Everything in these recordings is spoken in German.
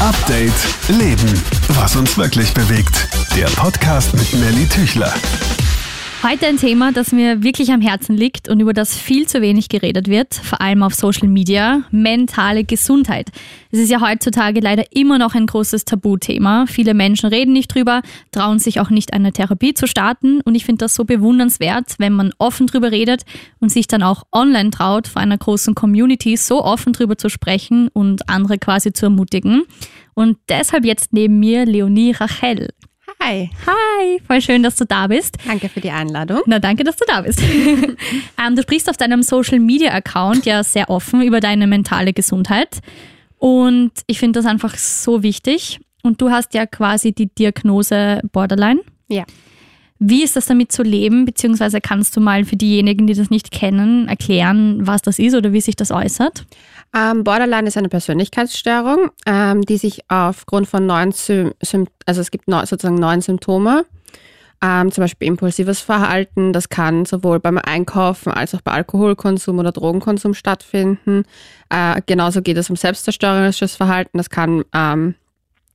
Update Leben. Was uns wirklich bewegt. Der Podcast mit Nelly Tüchler. Heute ein Thema, das mir wirklich am Herzen liegt und über das viel zu wenig geredet wird, vor allem auf Social Media, mentale Gesundheit. Es ist ja heutzutage leider immer noch ein großes Tabuthema. Viele Menschen reden nicht drüber, trauen sich auch nicht eine Therapie zu starten und ich finde das so bewundernswert, wenn man offen drüber redet und sich dann auch online traut, vor einer großen Community so offen drüber zu sprechen und andere quasi zu ermutigen. Und deshalb jetzt neben mir Leonie Rachel. Hi. Hi, voll schön, dass du da bist. Danke für die Einladung. Na, danke, dass du da bist. ähm, du sprichst auf deinem Social Media Account ja sehr offen über deine mentale Gesundheit. Und ich finde das einfach so wichtig. Und du hast ja quasi die Diagnose Borderline. Ja. Wie ist das damit zu leben? Beziehungsweise kannst du mal für diejenigen, die das nicht kennen, erklären, was das ist oder wie sich das äußert? Ähm, Borderline ist eine Persönlichkeitsstörung, ähm, die sich aufgrund von neun Sym also es gibt neun, sozusagen neun Symptome, ähm, zum Beispiel impulsives Verhalten, das kann sowohl beim Einkaufen als auch bei Alkoholkonsum oder Drogenkonsum stattfinden. Äh, genauso geht es um selbstzerstörerisches Verhalten, das kann ähm,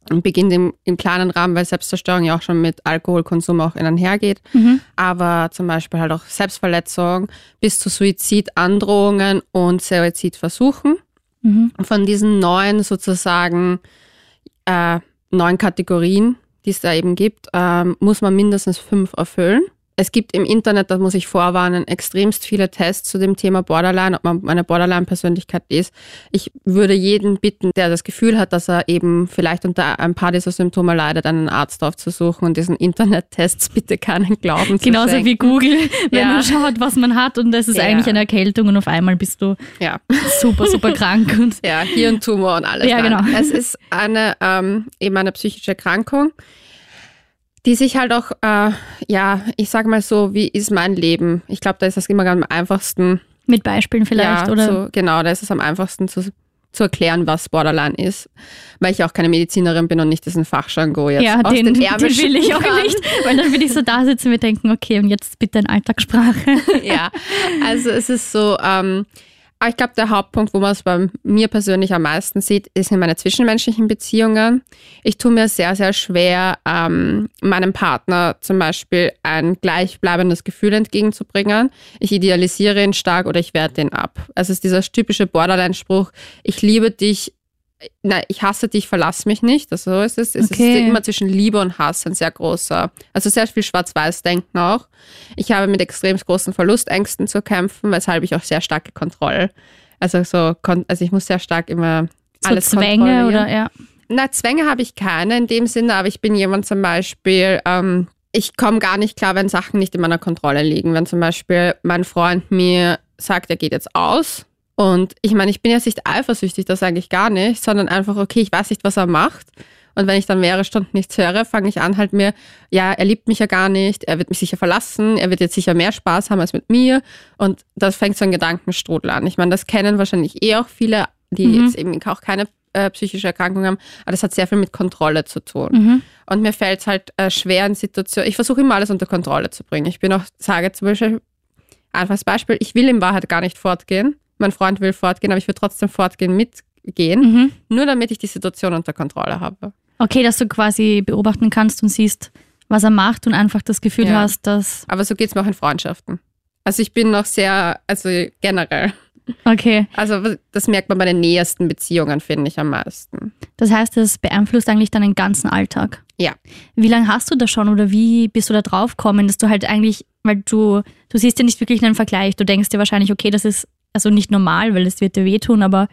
beginnt im, im kleinen Rahmen, weil Selbstzerstörung ja auch schon mit Alkoholkonsum auch einhergeht. Mhm. Aber zum Beispiel halt auch Selbstverletzung bis zu Suizidandrohungen und Suizidversuchen. Mhm. Von diesen neun sozusagen äh, neun Kategorien, die es da eben gibt, äh, muss man mindestens fünf erfüllen es gibt im Internet, das muss ich vorwarnen, extremst viele Tests zu dem Thema Borderline, ob man eine Borderline-Persönlichkeit ist. Ich würde jeden bitten, der das Gefühl hat, dass er eben vielleicht unter ein paar dieser Symptome leidet, einen Arzt aufzusuchen und diesen Internet-Tests bitte keinen Glauben zu Genauso schenken. wie Google, wenn ja. man schaut, was man hat und das ist ja. eigentlich eine Erkältung und auf einmal bist du ja. super, super krank. Und ja, Hirntumor und alles. Ja, genau. Es ist eine, ähm, eben eine psychische Erkrankung die sich halt auch, äh, ja, ich sag mal so, wie ist mein Leben? Ich glaube, da ist das immer am einfachsten. Mit Beispielen vielleicht, ja, oder? So, genau, da ist es am einfachsten zu, zu erklären, was Borderline ist, weil ich auch keine Medizinerin bin und nicht diesen Fachjargon jetzt ja, aus den, den, den will ich auch nicht, weil dann würde ich so da sitzen und mir denken, okay, und jetzt bitte in Alltagssprache. ja, also es ist so, ähm, aber ich glaube, der Hauptpunkt, wo man es bei mir persönlich am meisten sieht, ist in meine zwischenmenschlichen Beziehungen. Ich tue mir sehr, sehr schwer, ähm, meinem Partner zum Beispiel ein gleichbleibendes Gefühl entgegenzubringen. Ich idealisiere ihn stark oder ich werte ihn ab. Also es ist dieser typische Borderline-Spruch, ich liebe dich, nein, ich hasse dich, verlass mich nicht. Also so ist es. Es okay. ist immer zwischen Liebe und Hass ein sehr großer, also sehr viel Schwarz-Weiß-Denken auch. Ich habe mit extrem großen Verlustängsten zu kämpfen, weshalb ich auch sehr starke Kontrolle, also so, also ich muss sehr stark immer so alles Zwänge oder ja. Na, Zwänge habe ich keine in dem Sinne, aber ich bin jemand zum Beispiel, ähm, ich komme gar nicht klar, wenn Sachen nicht in meiner Kontrolle liegen. Wenn zum Beispiel mein Freund mir sagt, er geht jetzt aus, und ich meine, ich bin jetzt nicht eifersüchtig, das sage ich gar nicht, sondern einfach, okay, ich weiß nicht, was er macht. Und wenn ich dann mehrere Stunden nichts höre, fange ich an halt mir, ja, er liebt mich ja gar nicht, er wird mich sicher verlassen, er wird jetzt sicher mehr Spaß haben als mit mir. Und das fängt so ein Gedankenstrudel an. Ich meine, das kennen wahrscheinlich eh auch viele, die mhm. jetzt eben auch keine äh, psychische Erkrankung haben, aber das hat sehr viel mit Kontrolle zu tun. Mhm. Und mir fällt es halt äh, schwer in Situationen, ich versuche immer alles unter Kontrolle zu bringen. Ich bin auch, sage zum Beispiel, einfaches Beispiel, ich will in Wahrheit gar nicht fortgehen mein Freund will fortgehen, aber ich will trotzdem fortgehen, mitgehen, mhm. nur damit ich die Situation unter Kontrolle habe. Okay, dass du quasi beobachten kannst und siehst, was er macht und einfach das Gefühl ja. hast, dass. Aber so geht es mir auch in Freundschaften. Also ich bin noch sehr, also generell. Okay. Also das merkt man bei den nähersten Beziehungen, finde ich am meisten. Das heißt, das beeinflusst eigentlich deinen ganzen Alltag. Ja. Wie lange hast du das schon oder wie bist du da drauf gekommen, dass du halt eigentlich, weil du, du siehst ja nicht wirklich einen Vergleich, du denkst dir wahrscheinlich, okay, das ist also nicht normal, weil es wird dir wehtun, aber.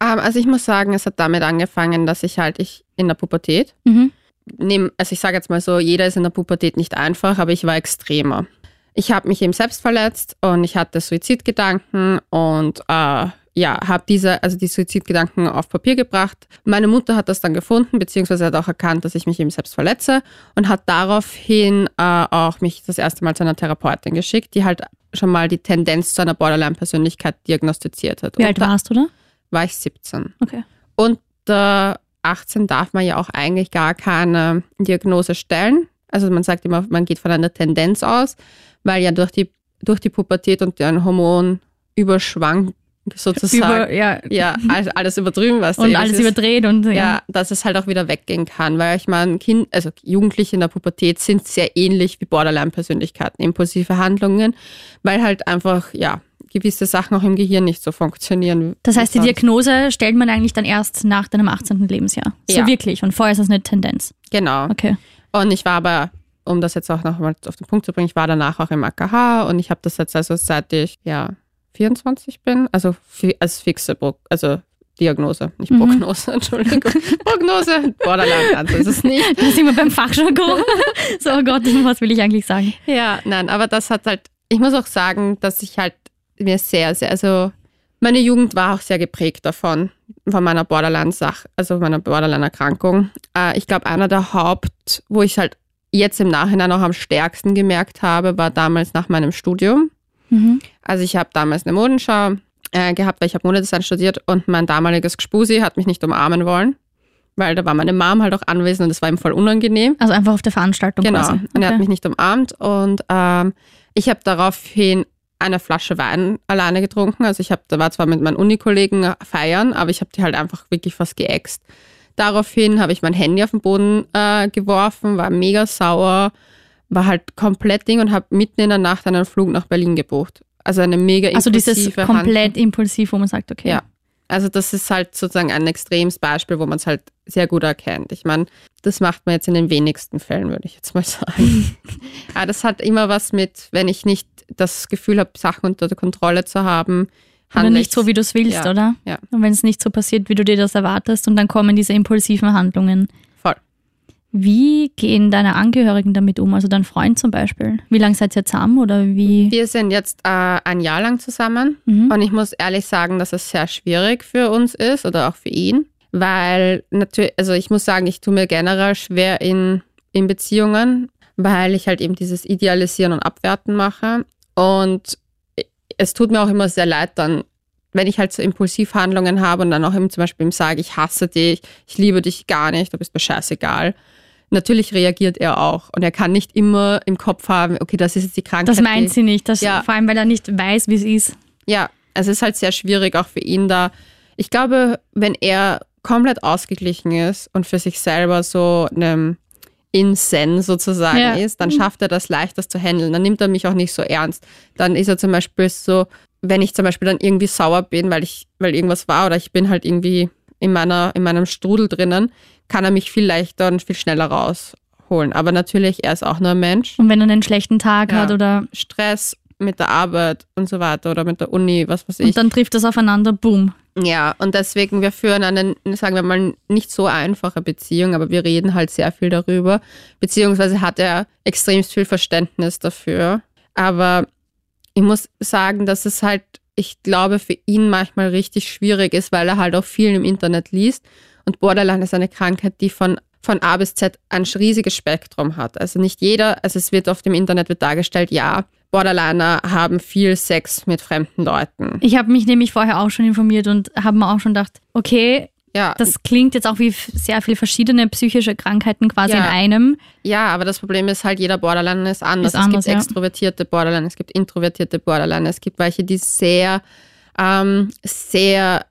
Ähm, also ich muss sagen, es hat damit angefangen, dass ich halt ich in der Pubertät, mhm. nehm, also ich sage jetzt mal so, jeder ist in der Pubertät nicht einfach, aber ich war extremer. Ich habe mich eben selbst verletzt und ich hatte Suizidgedanken und äh, ja, habe diese, also die Suizidgedanken auf Papier gebracht. Meine Mutter hat das dann gefunden, beziehungsweise hat auch erkannt, dass ich mich eben selbst verletze und hat daraufhin äh, auch mich das erste Mal zu einer Therapeutin geschickt, die halt schon mal die Tendenz zu einer Borderline-Persönlichkeit diagnostiziert hat. Wie alt warst du da? War ich 17. Okay. Und äh, 18 darf man ja auch eigentlich gar keine Diagnose stellen. Also man sagt immer, man geht von einer Tendenz aus, weil ja durch die, durch die Pubertät und den Hormonüberschwang sozusagen. Über, ja. ja, alles, alles übertrieben, was Und alles überdreht und ja. ja, dass es halt auch wieder weggehen kann, weil ich meine, Kind, also Jugendliche in der Pubertät sind sehr ähnlich wie Borderline-Persönlichkeiten, impulsive Handlungen, weil halt einfach, ja, gewisse Sachen auch im Gehirn nicht so funktionieren. Das heißt, die. Diagnose stellt man eigentlich dann erst nach deinem 18. Lebensjahr. So Ja. wirklich. Und vorher ist das eine Tendenz. Genau. Okay. Und ich war aber, um das jetzt auch nochmal auf den Punkt zu bringen, ich war danach auch im AKH und ich habe das jetzt also seit ich ja 24 bin, also als fixe Pro also Diagnose, nicht Mhm. Prognose, Entschuldigung. Prognose, Borderline, also ist es nicht. Da sind wir beim Fachjargon. so, oh Gott, was will ich eigentlich sagen? Ja, nein, aber das hat halt, ich muss auch sagen, dass ich halt mir sehr, sehr, also meine Jugend war auch sehr geprägt davon, von meiner Borderline-Sache, also meiner Borderline-Erkrankung. Äh, ich glaube, einer der Haupt, wo ich halt jetzt im Nachhinein auch am stärksten gemerkt habe, war damals nach meinem Studium. Mhm. Also ich habe damals eine Modenschau äh, gehabt, weil ich habe Modedesign studiert und mein damaliges Gespusi hat mich nicht umarmen wollen, weil da war meine Mom halt auch anwesend und das war ihm voll unangenehm. Also einfach auf der Veranstaltung Genau. quasi. Und er hat Okay. mich nicht umarmt und ähm, ich habe daraufhin eine Flasche Wein alleine getrunken. Also ich habe, da war zwar mit meinen Unikollegen feiern, aber ich habe die halt einfach wirklich fast geäxt. Daraufhin habe ich mein Handy auf den Boden äh, geworfen, war mega sauer, war halt komplett Ding und habe mitten in der Nacht einen Flug nach Berlin gebucht. Also eine mega Also dieses impulsive komplett impulsiv, wo man sagt, okay. Ja. Also das ist halt sozusagen ein extremes Beispiel, wo man es halt sehr gut erkennt. Ich meine, das macht man jetzt in den wenigsten Fällen, würde ich jetzt mal sagen. Aber das hat immer was mit, wenn ich nicht das Gefühl habe, Sachen unter der Kontrolle zu haben, Oder nicht ich- so, wie du es willst, Ja. oder? Ja. Und wenn es nicht so passiert, wie du dir das erwartest, und dann kommen diese impulsiven Handlungen. Wie gehen deine Angehörigen damit um? Also dein Freund zum Beispiel. Wie lange seid ihr zusammen oder wie? Wir sind jetzt äh, ein Jahr lang zusammen Mhm. und ich muss ehrlich sagen, dass es sehr schwierig für uns ist oder auch für ihn, weil natürlich, also ich muss sagen, ich tue mir generell schwer in, in Beziehungen, weil ich halt eben dieses Idealisieren und Abwerten mache und es tut mir auch immer sehr leid dann, wenn ich halt so Impulsivhandlungen habe und dann auch ihm zum Beispiel ihm sage, ich hasse dich, ich liebe dich gar nicht, du bist mir scheißegal. Natürlich reagiert er auch und er kann nicht immer im Kopf haben, okay, das ist jetzt die Krankheit. Das meint sie nicht. Das, Ja. Vor allem, weil er nicht weiß, wie es ist. ja, es ist halt sehr schwierig auch für ihn da. Ich glaube, wenn er komplett ausgeglichen ist und für sich selber so einem in Zen sozusagen Ja. ist, dann schafft er das leicht, das zu handeln. Dann nimmt er mich auch nicht so ernst. Dann ist er zum Beispiel so, wenn ich zum Beispiel dann irgendwie sauer bin, weil ich, weil irgendwas war oder ich bin halt irgendwie in meiner, in meinem Strudel drinnen, kann er mich viel leichter und viel schneller rausholen. Aber natürlich, er ist auch nur ein Mensch. Und wenn er einen schlechten Tag Ja. hat oder Stress mit der Arbeit und so weiter oder mit der Uni, was weiß ich. und dann trifft das aufeinander, boom. Ja, und deswegen, wir führen eine, sagen wir mal, nicht so einfache Beziehung, aber wir reden halt sehr viel darüber. Beziehungsweise hat er extremst viel Verständnis dafür. Aber ich muss sagen, dass es halt, ich glaube, für ihn manchmal richtig schwierig ist, weil er halt auch viel im Internet liest. Und Borderline ist eine Krankheit, die von, von A bis Z ein riesiges Spektrum hat. Also nicht jeder, also es wird oft im Internet wird dargestellt, ja, Borderliner haben viel Sex mit fremden Leuten. Ich habe mich nämlich vorher auch schon informiert und habe mir auch schon gedacht, okay, Ja, das klingt jetzt auch wie sehr viele verschiedene psychische Krankheiten quasi Ja. in einem. Ja, aber das Problem ist halt, jeder Borderline ist anders. Ist anders, es gibt ja. extrovertierte Borderline, es gibt introvertierte Borderline, es gibt welche, die sehr, ähm, sehr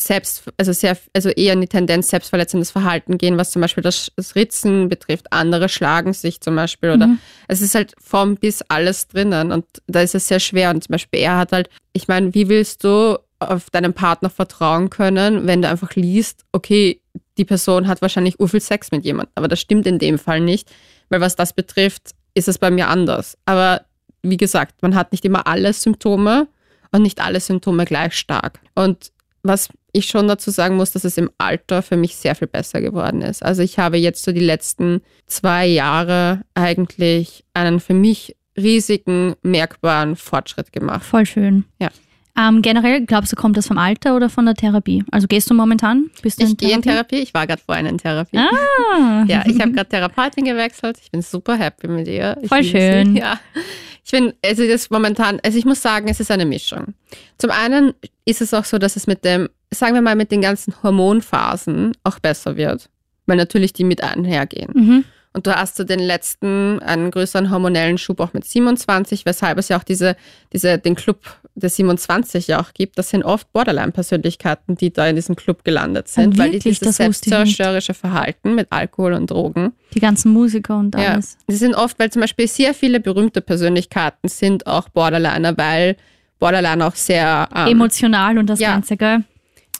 selbst, also sehr, also eher in die Tendenz selbstverletzendes Verhalten gehen, was zum Beispiel das, das Ritzen betrifft. Andere schlagen sich zum Beispiel oder Mhm. es ist halt vom bis alles drinnen und da ist es sehr schwer. Und zum Beispiel er hat halt, ich meine, wie willst du auf deinen Partner vertrauen können, wenn du einfach liest, okay, die Person hat wahrscheinlich urviel Sex mit jemandem, aber das stimmt in dem Fall nicht, weil was das betrifft, ist es bei mir anders. Aber wie gesagt, man hat nicht immer alle Symptome und nicht alle Symptome gleich stark. Und was ich schon dazu sagen muss, dass es im Alter für mich sehr viel besser geworden ist. Also ich habe jetzt so die letzten zwei Jahre eigentlich einen für mich riesigen, merkbaren Fortschritt gemacht. Voll schön. Ja. Ähm, generell, glaubst du, kommt das vom Alter oder von der Therapie? Also gehst du momentan? Bist du Ich gehe in Therapie, ich war gerade vorhin in Therapie. Ah, Ja, ich habe gerade Therapeutin gewechselt. Ich bin super happy mit ihr. Voll schön. Sie. Ja. Ich bin, also das momentan, also ich muss sagen, es ist eine Mischung. Zum einen ist es auch so, dass es mit dem, sagen wir mal, mit den ganzen Hormonphasen auch besser wird, weil natürlich die mit einhergehen. mhm. Und du hast so den letzten, einen größeren hormonellen Schub auch mit 27, weshalb es ja auch diese, diese, den Club der 27 ja auch gibt. Das sind oft Borderline-Persönlichkeiten, die da in diesem Club gelandet sind, Ah, weil die dieses selbstzerstörerische Verhalten mit Alkohol und Drogen. Die ganzen Musiker und Ja, alles. die sind oft, weil zum Beispiel sehr viele berühmte Persönlichkeiten sind auch Borderliner, weil Borderline auch sehr ähm, Emotional und das ja. Ganze, gell?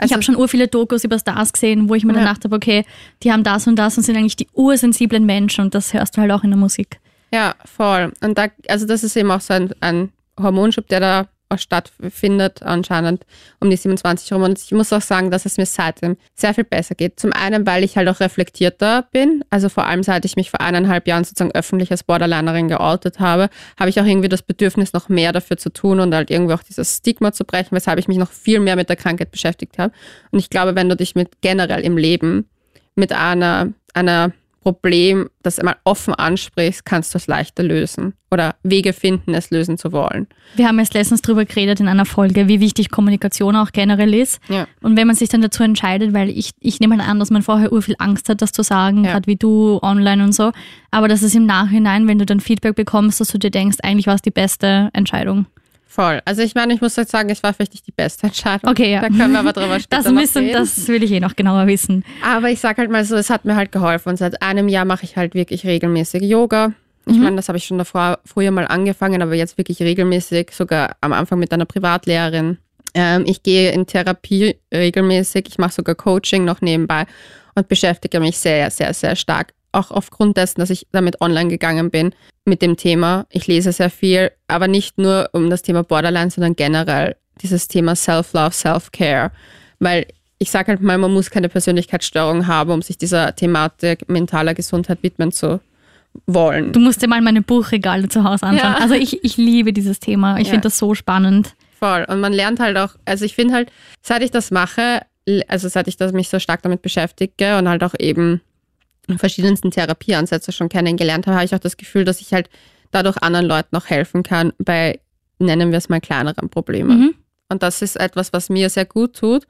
Ich Also- habe schon ur viele Dokus über Stars gesehen, wo ich mir dann Ja. dachte, okay, die haben das und das und sind eigentlich die ursensiblen Menschen und das hörst du halt auch in der Musik. Ja, voll. Und da, also das ist eben auch so ein, ein Hormonschub, der da stattfindet, anscheinend um die 27 rum. Und ich muss auch sagen, dass es mir seitdem sehr viel besser geht. Zum einen, weil ich halt auch reflektierter bin. Also vor allem, seit ich mich vor eineinhalb Jahren sozusagen öffentlich als Borderlinerin geoutet habe, habe ich auch irgendwie das Bedürfnis, noch mehr dafür zu tun und halt irgendwie auch dieses Stigma zu brechen, weshalb ich mich noch viel mehr mit der Krankheit beschäftigt habe. Und ich glaube, wenn du dich mit generell im Leben mit einer, einer Problem, das einmal offen ansprichst, kannst du es leichter lösen oder Wege finden, es lösen zu wollen. Wir haben jetzt letztens drüber geredet in einer Folge, wie wichtig Kommunikation auch generell ist. Ja. Und wenn man sich dann dazu entscheidet, weil ich, ich nehme mal an, dass man vorher ur viel Angst hat, das zu sagen, Ja. gerade wie du online und so. Aber das ist im Nachhinein, wenn du dann Feedback bekommst, dass du dir denkst, eigentlich war es die beste Entscheidung. Voll. Also ich meine, ich muss jetzt sagen, es war vielleicht nicht die beste Entscheidung. Okay, ja. Da können wir aber drüber später Das, noch müssen, reden. das will ich eh noch genauer wissen. Aber ich sag halt mal so, es hat mir halt geholfen. Und seit einem Jahr mache ich halt wirklich regelmäßig Yoga. Ich meine, das habe ich schon davor früher mal angefangen, aber jetzt wirklich regelmäßig, sogar am Anfang mit einer Privatlehrerin. Ähm, ich gehe in Therapie regelmäßig, ich mache sogar Coaching noch nebenbei und beschäftige mich sehr, sehr, sehr stark. Auch aufgrund dessen, dass ich damit online gegangen bin mit dem Thema. Ich lese sehr viel, aber nicht nur um das Thema Borderline, sondern generell dieses Thema Self-Love, Self-Care. Weil ich sage halt mal, man muss keine Persönlichkeitsstörung haben, um sich dieser Thematik mentaler Gesundheit widmen zu wollen. Du musst dir mal meine Buchregale zu Hause anschauen. Ja. Also ich, ich liebe dieses Thema. Ich Ja. finde das so spannend. Voll. Und man lernt halt auch, also ich finde halt, seit ich das mache, also seit ich das, mich so stark damit beschäftige und halt auch eben verschiedensten Therapieansätze schon kennengelernt habe, habe ich auch das Gefühl, dass ich halt dadurch anderen Leuten auch helfen kann bei, nennen wir es mal, kleineren Problemen. Mhm. Und das ist etwas, was mir sehr gut tut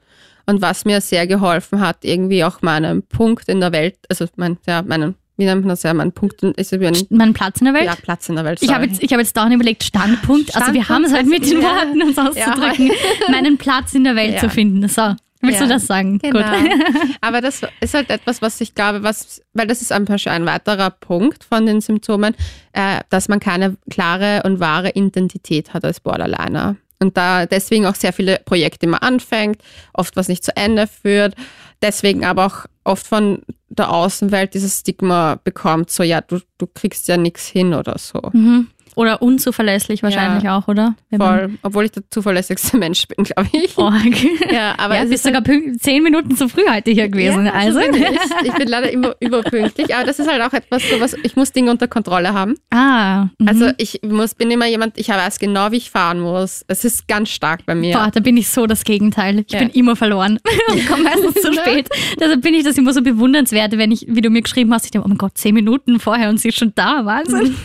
und was mir sehr geholfen hat, irgendwie auch meinen Punkt in der Welt, also mein, ja, meinen, wie nennt man das ja, mein Punkt ist ein Mein Platz in der Welt? ja, Platz in der Welt. Ich habe sorry. jetzt, ich habe jetzt dauernd überlegt, Standpunkt. Also wir haben es halt mit den Ja. Worten, uns auszudrücken, meinen Platz in der Welt Ja. zu finden. So, willst Ja. du das sagen? Genau. Gut. Aber das ist halt etwas, was ich glaube, was, weil das ist einfach schon ein weiterer Punkt von den Symptomen, äh, dass man keine klare und wahre Identität hat als Borderliner. Und da deswegen auch sehr viele Projekte immer anfängt, oft was nicht zu Ende führt, deswegen aber auch oft von der Außenwelt dieses Stigma bekommt, so ja, du, du kriegst ja nichts hin oder so. Mhm. Oder unzuverlässlich wahrscheinlich auch, oder? Wenn Voll, obwohl ich der zuverlässigste Mensch bin, glaube ich. Oh, okay. Ja, aber ja, es bist ist sogar pünkt- zehn Minuten zu früh heute hier gewesen. Ja, also. bin ich. ich bin leider immer überpünktlich, aber das ist halt auch etwas, so was, ich muss Dinge unter Kontrolle haben. Ah, mhm. Also ich muss, bin immer jemand, ich weiß genau, wie ich fahren muss. Es ist ganz stark bei mir. Boah, da bin ich so das Gegenteil. Ich Ja. bin immer verloren und komme meistens zu spät. Deshalb bin ich das immer so bewundernswert, wenn ich, wie du mir geschrieben hast, ich denke, oh mein Gott, zehn Minuten vorher und sie ist schon da, Wahnsinn.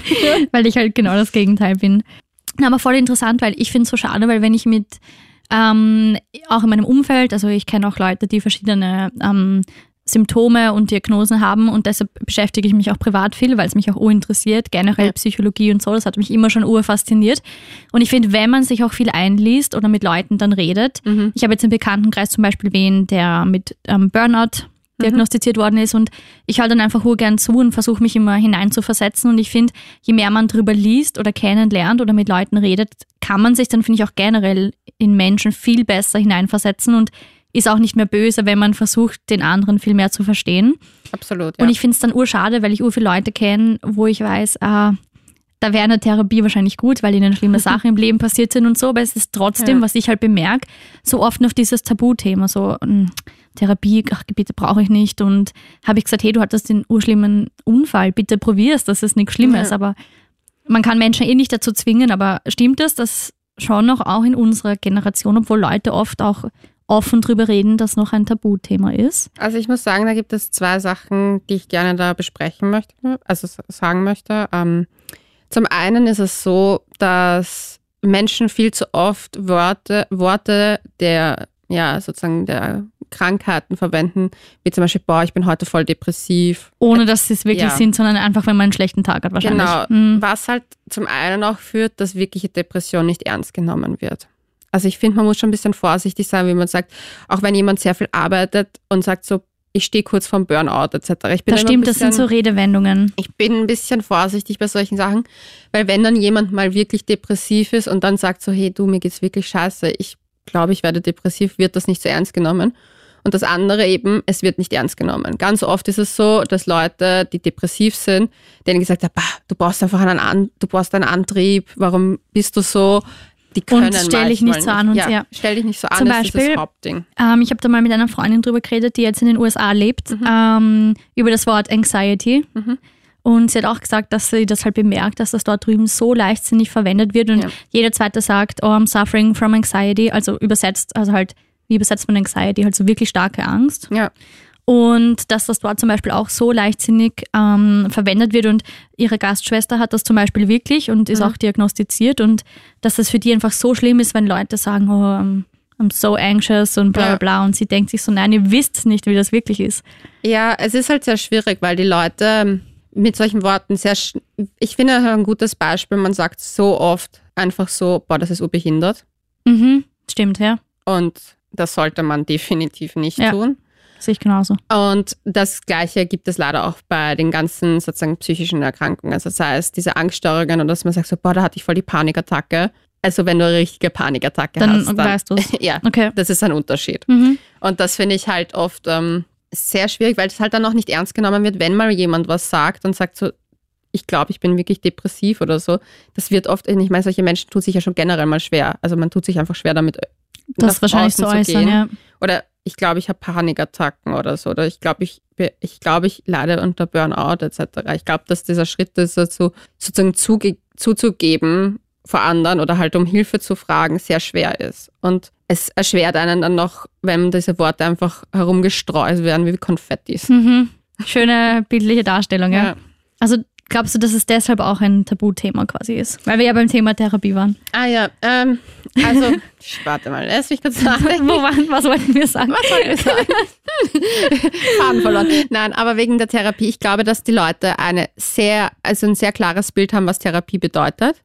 weil ich halt genau das Gegenteil bin. Aber voll interessant, weil ich finde es so schade, weil wenn ich mit ähm, auch in meinem Umfeld, also ich kenne auch Leute, die verschiedene ähm, Symptome und Diagnosen haben und deshalb beschäftige ich mich auch privat viel, weil es mich auch urinteressiert, generell Ja. Psychologie und so, das hat mich immer schon urfasziniert. Und ich finde, wenn man sich auch viel einliest oder mit Leuten dann redet, Mhm. ich habe jetzt im Bekanntenkreis zum Beispiel wen, der mit ähm, Burnout diagnostiziert worden ist und ich höre dann einfach urgern zu und versuche mich immer hineinzuversetzen und ich finde, je mehr man drüber liest oder kennenlernt oder mit Leuten redet, kann man sich dann, finde ich, auch generell in Menschen viel besser hineinversetzen und ist auch nicht mehr böse, wenn man versucht, den anderen viel mehr zu verstehen. Absolut, ja. Und ich finde es dann urschade, weil ich ur viele Leute kenne, wo ich weiß, ah, da wäre eine Therapie wahrscheinlich gut, weil ihnen schlimme Sachen im Leben passiert sind und so, aber es ist trotzdem, Ja. was ich halt bemerke, so oft noch dieses Tabuthema, so Therapie, ach, bitte brauche ich nicht und habe ich gesagt, hey, du hattest den urschlimmen Unfall, bitte probier's, das ist nichts Schlimmes, Ja. aber man kann Menschen eh nicht dazu zwingen, aber stimmt es, dass schon noch auch in unserer Generation, obwohl Leute oft auch offen drüber reden, dass noch ein Tabuthema ist? also ich muss sagen, da gibt es zwei Sachen, die ich gerne da besprechen möchte, also sagen möchte. Ähm, zum einen ist es so, dass Menschen viel zu oft Worte, Worte der, ja, sozusagen der Krankheiten verwenden, wie zum Beispiel, boah, ich bin heute voll depressiv. Ohne dass sie es wirklich Ja. sind, sondern einfach, wenn man einen schlechten Tag hat wahrscheinlich. Genau, Mhm. was halt zum einen auch führt, dass wirkliche Depression nicht ernst genommen wird. Also ich finde, man muss schon ein bisschen vorsichtig sein, wie man sagt, auch wenn jemand sehr viel arbeitet und sagt so, ich stehe kurz vorm Burnout etc. Ich bin Das stimmt, das sind so bisschen- Redewendungen. ich bin ein bisschen vorsichtig bei solchen Sachen, weil wenn dann jemand mal wirklich depressiv ist und dann sagt so, hey du, mir geht's wirklich scheiße, ich glaube, ich werde depressiv, wird das nicht so ernst genommen. Und das andere eben, es wird nicht ernst genommen. Ganz oft ist es so, dass Leute, die depressiv sind, denen gesagt haben, du brauchst einfach einen, An du brauchst einen Antrieb, warum bist du so? Die können stell dich nicht so an und- ja. Stell dich nicht so an, Zum das ist Beispiel- das Hauptding. Ähm, ich habe da mal mit einer Freundin drüber geredet, die jetzt in den USA lebt, Mhm. ähm, über das Wort Anxiety. Und sie hat auch gesagt, dass sie das halt bemerkt, dass das dort drüben so leichtsinnig verwendet wird und Ja. jeder zweite sagt, oh, I'm suffering from anxiety, also übersetzt, also halt, wie übersetzt man Anxiety? Halt so wirklich starke Angst. Ja. Und dass das dort zum Beispiel auch so leichtsinnig ähm, verwendet wird und ihre Gastschwester hat das zum Beispiel wirklich und ist auch diagnostiziert und dass das für die einfach so schlimm ist, wenn Leute sagen, oh, I'm, I'm so anxious und bla bla bla und sie denkt sich so, nein, ihr wisst nicht, wie das wirklich ist. Ja, es ist halt sehr schwierig, weil die Leute mit solchen Worten sehr, sch- ich finde ein gutes Beispiel, man sagt so oft einfach so, boah, das ist urbehindert Mhm, stimmt, ja, und das sollte man definitiv nicht Ja. tun. sehe ich genauso. Und das Gleiche gibt es leider auch bei den ganzen sozusagen psychischen Erkrankungen, also sei es diese Angststörungen oder dass man sagt so, boah, da hatte ich voll die Panikattacke. Also wenn du eine richtige Panikattacke Dann hast, dann weißt du's. ja, Okay. das ist ein Unterschied. Mhm. Und das finde ich halt oft ähm, sehr schwierig, weil es halt dann auch nicht ernst genommen wird, wenn mal jemand was sagt und sagt so, ich glaube, ich bin wirklich depressiv oder so. Das wird oft, ich meine, solche Menschen tun sich ja schon generell mal schwer. Also man tut sich einfach schwer damit, Das wahrscheinlich zu äußern, gehen. ja. Oder ich glaube, ich habe Panikattacken oder so. Oder ich glaube, ich, ich, glaube, ich leide unter Burnout etc. Ich glaube, dass dieser Schritt ist, dazu, sozusagen zuge zuzugeben vor anderen oder halt um Hilfe zu fragen, sehr schwer ist. Und es erschwert einen dann noch, wenn diese Worte einfach herumgestreut werden wie Konfettis. Mhm. Schöne bildliche Darstellung, ja. Ja. Also glaubst du, dass es deshalb auch ein Tabuthema quasi ist? Weil wir ja beim Thema Therapie waren. Ah ja, ähm, also, warte mal, lass mich kurz nachdenken. Wo waren, was wollten wir sagen? Was soll ich sagen? Faden verloren. Nein, aber wegen der Therapie. Ich glaube, dass die Leute eine sehr, also ein sehr klares Bild haben, was Therapie bedeutet.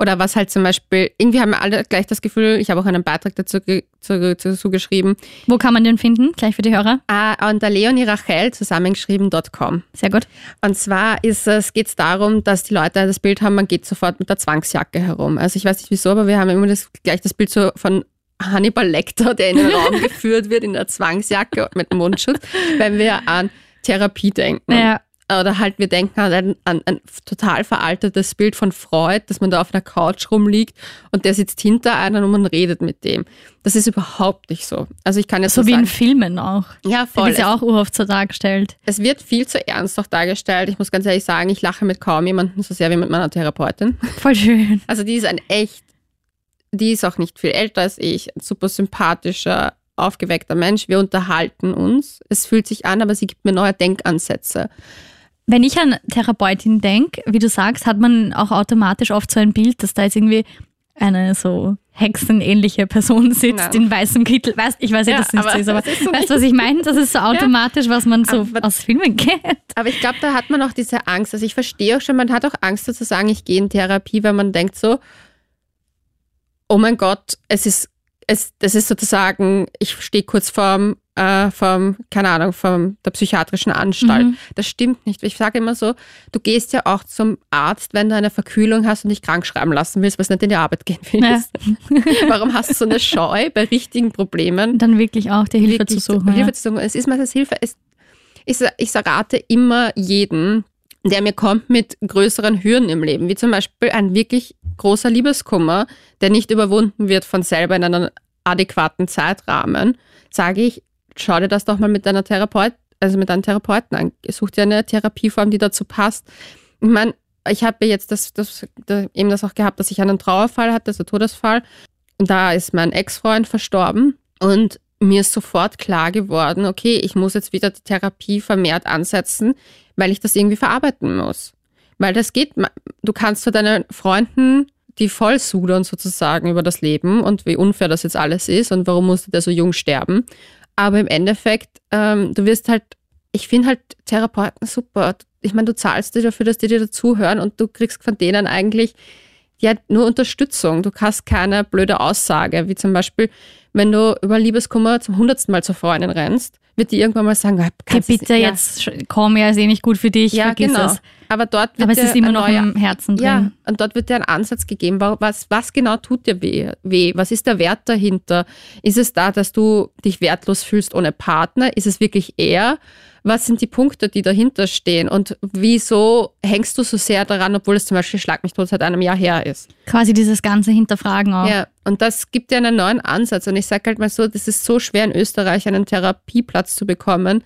Oder was halt zum Beispiel, irgendwie haben wir alle gleich das Gefühl, ich habe auch einen Beitrag dazu, ge- zu, dazu geschrieben, Wo kann man den finden? Gleich für die Hörer. äh, unter Leonie Rachel zusammengeschrieben.com. Sehr gut. Und zwar ist es, geht es darum, dass die Leute das Bild haben, man geht sofort mit der Zwangsjacke herum. Also ich weiß nicht wieso, aber wir haben immer das, gleich das Bild so von Hannibal Lecter, der in den Raum geführt wird in der Zwangsjacke mit Mundschutz, wenn wir an Therapie denken. Ja, Oder halt wir denken an ein, an ein total veraltetes Bild von Freud, dass man da auf einer Couch rumliegt und der sitzt hinter einem und man redet mit dem. Das ist überhaupt nicht so. Also ich kann jetzt so wie in sagen, Filmen auch. ja voll. wird ja auch urhaft so dargestellt. Es wird viel zu ernst auch dargestellt. Ich muss ganz ehrlich sagen, ich lache mit kaum jemandem so sehr wie mit meiner Therapeutin. Voll schön. Also die ist ein echt, die ist auch nicht viel älter als ich, ein super sympathischer, aufgeweckter Mensch. Wir unterhalten uns. Es fühlt sich an, aber sie gibt mir neue Denkansätze. Wenn ich an Therapeutin denke, wie du sagst, hat man auch automatisch oft so ein Bild, dass da jetzt irgendwie eine so hexenähnliche Person sitzt Nein. in weißem Kittel. Weißt, ich weiß ja, Ja, dass es nicht aber ist, aber das ist so weißt du, was ich meine? Das ist so automatisch, was man so Aber- aus Filmen kennt. Aber ich glaube, da hat man auch diese Angst. Also ich verstehe auch schon, man hat auch Angst zu sagen, ich gehe in Therapie, weil man denkt so, oh mein Gott, es ist, es, das ist sozusagen, ich stehe kurz vorm, äh, vorm, keine Ahnung, vorm der psychiatrischen Anstalt. Mhm. Das stimmt nicht. Ich sage immer so, du gehst ja auch zum Arzt, wenn du eine Verkühlung hast und dich krank schreiben lassen willst, weil du nicht in die Arbeit gehen willst. Warum hast du so eine Scheu bei richtigen Problemen? Dann wirklich auch die Hilfe wirklich zu suchen. Hilfe ja. zu suchen. Es ist meistens Hilfe. Es, ich, ich rate immer jeden, der mir kommt mit größeren Hürden im Leben, wie zum Beispiel ein wirklich großer Liebeskummer, der nicht überwunden wird von selber in einem adäquaten Zeitrahmen, sage ich, schau dir das doch mal mit deiner Therapeut, also mit deinem Therapeuten an. Such dir eine Therapieform, die dazu passt. Ich meine, ich habe jetzt das, das, da, eben das auch gehabt, dass ich einen Trauerfall hatte, also Todesfall. Und da ist mein Ex-Freund verstorben und mir ist sofort klar geworden, okay, ich muss jetzt wieder die Therapie vermehrt ansetzen, weil ich das irgendwie verarbeiten muss. Weil das geht, du kannst zu deinen Freunden, die voll sudern sozusagen über das Leben und wie unfair das jetzt alles ist und warum musste der so jung sterben. Aber im Endeffekt, ähm, du wirst halt, ich finde halt Therapeuten super. Ich meine, du zahlst dir dafür, dass die dir dazuhören und du kriegst von denen eigentlich ja nur Unterstützung. Du hast keine blöde Aussage, wie zum Beispiel, wenn du über Liebeskummer zum hundertsten Mal zur Freundin rennst, wird die irgendwann mal sagen, kannst du's bitte, ja. jetzt komm, ja, ist eh nicht gut für dich, Ja, vergiss genau. es. Aber dort wird Aber es dir ist immer ein noch neuer- im Herzen drin. Ja, und dort wird dir ein Ansatz gegeben, wa- was, was genau tut dir weh, weh? Was ist der Wert dahinter? Ist es da, dass du dich wertlos fühlst ohne Partner? Ist es wirklich er? Was sind die Punkte, die dahinter stehen? Und wieso hängst du so sehr daran, obwohl es zum Beispiel Schlag mich tot seit einem Jahr her ist? Quasi dieses ganze Hinterfragen auch. Ja, und das gibt dir einen neuen Ansatz. Und ich sage halt mal so, das ist so schwer in Österreich, einen Therapieplatz zu bekommen,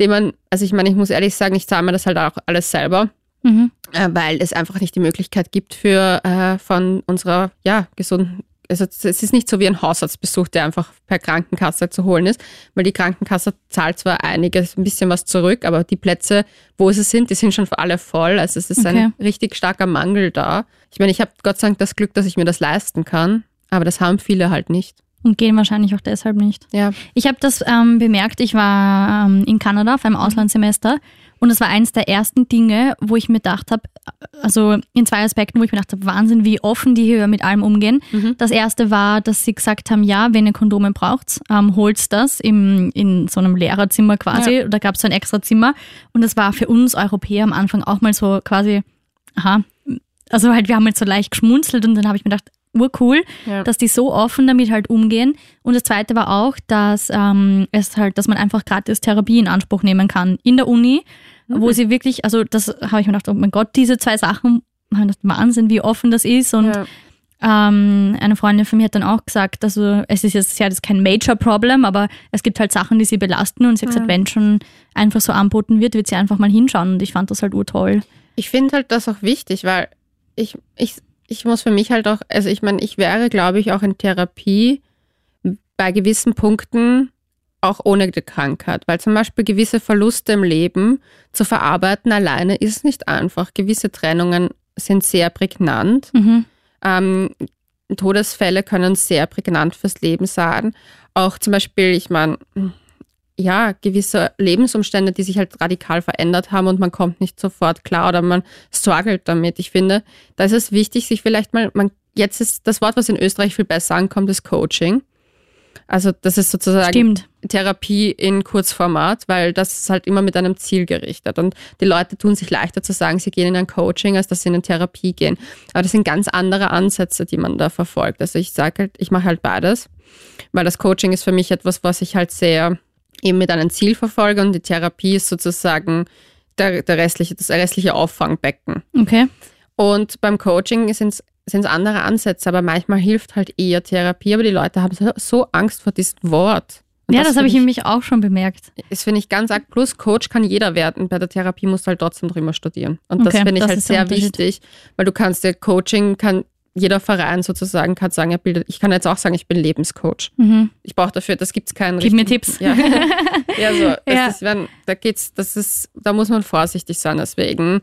den man, also ich meine, ich muss ehrlich sagen, ich zahle mir das halt auch alles selber Mhm. äh, weil es einfach nicht die Möglichkeit gibt für äh, von unserer ja gesunden also es ist nicht so wie ein Hausarztbesuch, der einfach per Krankenkasse zu holen ist, weil die Krankenkasse zahlt zwar einiges, ein bisschen was zurück, aber die Plätze, wo sie sind, die sind schon für alle voll. Also es ist Okay. ein richtig starker Mangel da. Ich meine, ich habe Gott sei Dank das Glück, dass ich mir das leisten kann, aber das haben viele halt nicht. Und gehen wahrscheinlich auch deshalb nicht. Ja, Ich habe das ähm, bemerkt, ich war ähm, in Kanada auf einem Auslandssemester und das war eines der ersten Dinge, wo ich mir gedacht habe, also in zwei Aspekten, wo ich mir gedacht habe, Wahnsinn, wie offen die hier mit allem umgehen. Das erste war, dass sie gesagt haben, ja, wenn ihr Kondome braucht, ähm, holt das im, in so einem Lehrerzimmer quasi. Da gab es so ein extra Zimmer und das war für uns Europäer am Anfang auch mal so quasi, aha, also halt, wir haben jetzt so leicht geschmunzelt und dann habe ich mir gedacht, urcool, Ja. dass die so offen damit halt umgehen. Und das zweite war auch, dass ähm, es halt, dass man einfach gratis Therapie in Anspruch nehmen kann in der Uni, wo sie wirklich, also das habe ich mir gedacht, oh mein Gott, diese zwei Sachen, gedacht, Wahnsinn, wie offen das ist. Und ja. ähm, eine Freundin von mir hat dann auch gesagt, also es ist jetzt, sie hat jetzt kein Major Problem, aber es gibt halt Sachen, die sie belasten und sie hat gesagt, wenn schon einfach so anboten wird, wird sie einfach mal hinschauen und ich fand das halt urtoll. Ich finde halt das auch wichtig, weil ich, ich, ich muss für mich halt auch, also ich meine, ich wäre, glaube ich, auch in Therapie bei gewissen Punkten auch ohne die Krankheit, weil zum Beispiel gewisse Verluste im Leben zu verarbeiten alleine ist nicht einfach. Gewisse Trennungen sind sehr prägnant. Mhm. Ähm, Todesfälle können sehr prägnant fürs Leben sein. Auch zum Beispiel, ich meine, ja, gewisse Lebensumstände, die sich halt radikal verändert haben und man kommt nicht sofort klar oder man struggelt damit. Ich finde, da ist es wichtig, sich vielleicht mal, man, jetzt ist das Wort, was in Österreich viel besser ankommt, ist Coaching. Also das ist sozusagen Stimmt. Therapie in Kurzformat, weil das ist halt immer mit einem Ziel gerichtet. Und die Leute tun sich leichter zu sagen, sie gehen in ein Coaching, als dass sie in eine Therapie gehen. Aber das sind ganz andere Ansätze, die man da verfolgt. Also ich sage halt, ich mache halt beides, weil das Coaching ist für mich etwas, was ich halt sehr eben mit einem Ziel verfolge und die Therapie ist sozusagen der, der restliche, das restliche Auffangbecken. Okay. Und beim Coaching sind es andere Ansätze, aber manchmal hilft halt eher Therapie, aber die Leute haben so, so Angst vor diesem Wort. Und ja, das, habe find ich nämlich auch schon bemerkt. das finde ich ganz arg. Plus Coach kann jeder werden. Bei der Therapie musst du halt trotzdem drüber studieren. Und das Okay, finde ich das halt sehr wichtig, weil du kannst dir Coaching, kann jeder Verein sozusagen kann sagen, er bildet, ich kann jetzt auch sagen, ich bin Lebenscoach. Mhm. Ich brauche dafür, das gibt es keinen Gib mir Tipps. Ja, ja so. Das Ja. Ist, wenn, da geht's, das ist, da muss man vorsichtig sein. Deswegen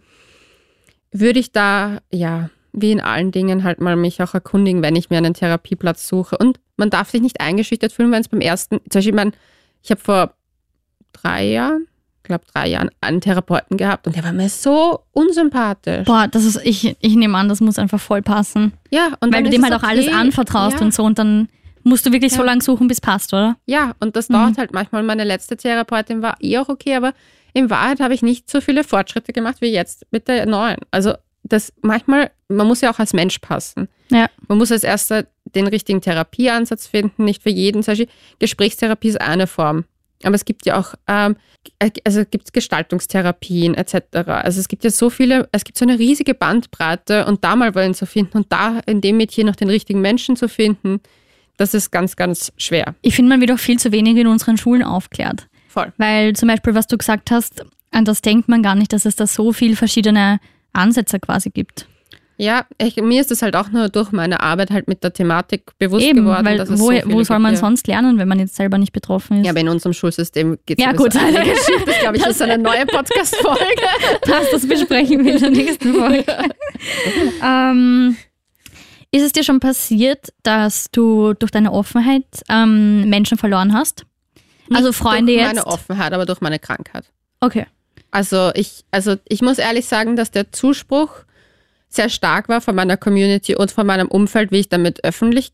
würde ich da, ja, wie in allen Dingen halt mal mich auch erkundigen, wenn ich mir einen Therapieplatz suche. Und man darf sich nicht eingeschüchtert fühlen, wenn es beim ersten, zum Beispiel, ich, mein, ich habe vor drei Jahren, ich glaube drei Jahren, einen Therapeuten gehabt und der war mir so unsympathisch. Boah, das ist, ich, ich nehme an, das muss einfach voll passen. Ja, und Weil du dem es halt auch alles okay. anvertraust ja. und so und dann musst du wirklich so Ja. lange suchen, bis passt, oder? Ja, und das Mhm. dauert halt manchmal. Meine letzte Therapeutin war eh auch okay, aber in Wahrheit habe ich nicht so viele Fortschritte gemacht wie jetzt mit der neuen. Also das manchmal, man muss ja auch als Mensch passen. Ja. Man muss als erster den richtigen Therapieansatz finden, nicht für jeden. Zum Beispiel Gesprächstherapie ist eine Form. Aber es gibt ja auch, ähm, also gibt es Gestaltungstherapien etc. Also es gibt ja so viele, es gibt so eine riesige Bandbreite und da mal wollen zu finden und da in dem Mädchen noch den richtigen Menschen zu finden, das ist ganz, ganz schwer. Ich finde, man wird auch viel zu wenig in unseren Schulen aufklärt. Voll. Weil zum Beispiel, was du gesagt hast, an das denkt man gar nicht, dass es da so viel verschiedene Ansätze quasi gibt. Ja, ich, mir ist es halt auch nur durch meine Arbeit halt mit der Thematik bewusst Eben, geworden, weil wo, so wo soll man sonst lernen, wenn man jetzt selber nicht betroffen ist? Ja, aber in unserem Schulsystem geht es Ja, gut. Das glaube ich ist eine neue Podcast-Folge. passt, das besprechen wir in der nächsten Folge. ähm, ist es dir schon passiert, dass du durch deine Offenheit ähm, Menschen verloren hast? Also Freunde durch jetzt. meine Offenheit, aber durch meine Krankheit. Okay. Also ich, also ich muss ehrlich sagen, dass der Zuspruch sehr stark war von meiner Community und von meinem Umfeld, wie ich damit öffentlich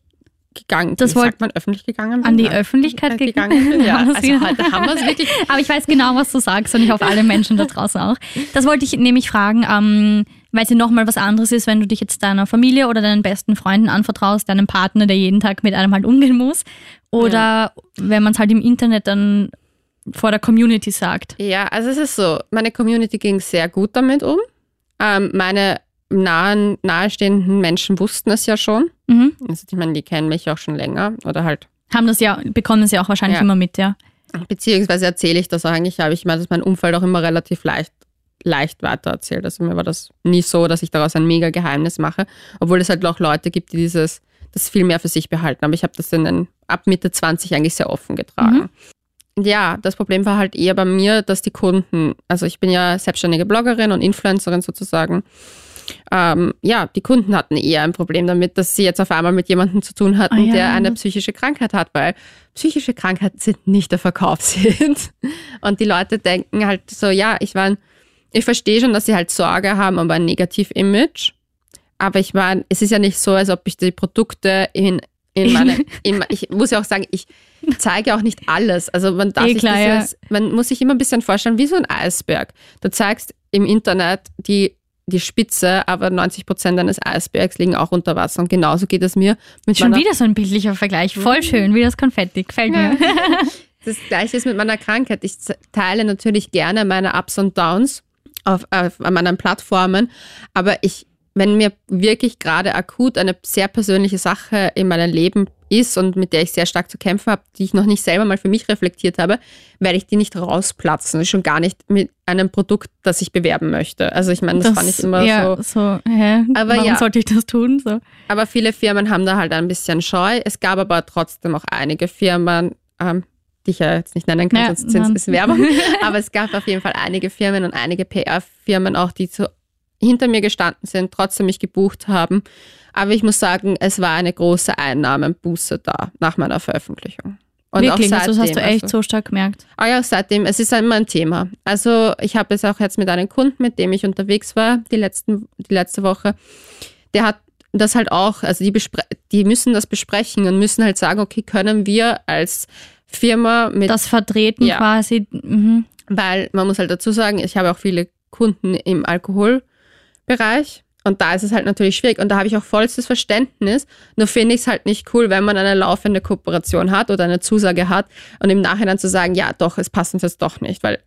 gegangen Das wie wollt- sagt man öffentlich gegangen bin? An die Ja. Öffentlichkeit gegangen. bin. Ja, also heute haben wir es wirklich. Aber ich weiß genau, was du sagst und ich hoffe, alle Menschen da draußen auch. Das wollte ich nämlich fragen, ähm, weil es ja nochmal was anderes ist, wenn du dich jetzt deiner Familie oder deinen besten Freunden anvertraust, deinem Partner, der jeden Tag mit einem halt umgehen muss. Oder wenn man es halt im Internet dann vor der Community sagt. Ja, also es ist so, meine Community ging sehr gut damit um. Ähm, meine nahen, nahestehenden Menschen wussten es ja schon. Mhm. Also ich meine, die kennen mich auch schon länger oder halt Haben das ja, bekommen es ja auch wahrscheinlich Ja. immer mit, ja. Beziehungsweise erzähle ich das auch eigentlich, habe ich mir das mein Umfeld auch immer relativ leicht, leicht weitererzählt. Also mir war das nie so, dass ich daraus ein mega Geheimnis mache, obwohl es halt auch Leute gibt, die dieses, das viel mehr für sich behalten. Aber ich habe das in den, ab Mitte 20 eigentlich sehr offen getragen. Ja, das Problem war halt eher bei mir, dass die Kunden, also ich bin ja selbstständige Bloggerin und Influencerin sozusagen, ähm, ja, die Kunden hatten eher ein Problem damit, dass sie jetzt auf einmal mit jemandem zu tun hatten, Ah, ja. der eine psychische Krankheit hat, weil psychische Krankheiten sind nicht der Verkaufshit. Und die Leute denken halt so, ja, ich meine, ich verstehe schon, dass sie halt Sorge haben um ein Negativ-Image. Aber ich meine, es ist ja nicht so, als ob ich die Produkte in, in meine, in, ich muss ja auch sagen, ich zeige auch nicht alles. Also man darf Eh sich klar, das, man muss sich immer ein bisschen vorstellen, wie so ein Eisberg. Du zeigst im Internet die, die Spitze, aber 90 Prozent deines Eisbergs liegen auch unter Wasser. Und genauso geht es mir mit Schon wieder so ein bildlicher Vergleich. Voll schön, wie das Konfetti. Gefällt mir. Das gleiche ist mit meiner Krankheit. Ich teile natürlich gerne meine Ups und Downs auf, auf meinen Plattformen, aber ich, wenn mir wirklich gerade akut eine sehr persönliche Sache in meinem Leben ist und mit der ich sehr stark zu kämpfen habe, die ich noch nicht selber mal für mich reflektiert habe, werde ich die nicht rausplatzen. Schon gar nicht mit einem Produkt, das ich bewerben möchte. Also ich meine, das, fand ich immer ja, so. so hä? Aber Warum ja. sollte ich das tun? So. Aber viele Firmen haben da halt ein bisschen Scheu. Es gab aber trotzdem auch einige Firmen, ähm, die ich ja jetzt nicht nennen kann, Ja, sonst sind es Werbung. aber es gab auf jeden Fall einige Firmen und einige PR-Firmen auch, die so hinter mir gestanden sind, trotzdem mich gebucht haben. Aber ich muss sagen, es war eine große Einnahmenbuße da nach meiner Veröffentlichung. Und Wirklich, auch also das hast du seitdem, echt also, so stark gemerkt. Ah ja, seitdem, es ist immer ein Thema. Also ich habe es auch jetzt mit einem Kunden, mit dem ich unterwegs war, die, letzten, die letzte Woche, der hat das halt auch, also die, bespre die müssen das besprechen und müssen halt sagen, okay, können wir als Firma mit, Das Vertreten Ja. quasi. Mhm. weil man muss halt dazu sagen, ich habe auch viele Kunden im Alkoholbereich und da ist es halt natürlich schwierig und da habe ich auch vollstes Verständnis, nur finde ich es halt nicht cool, wenn man eine laufende Kooperation hat oder eine Zusage hat und im Nachhinein zu sagen, ja doch, es passt uns jetzt doch nicht, weil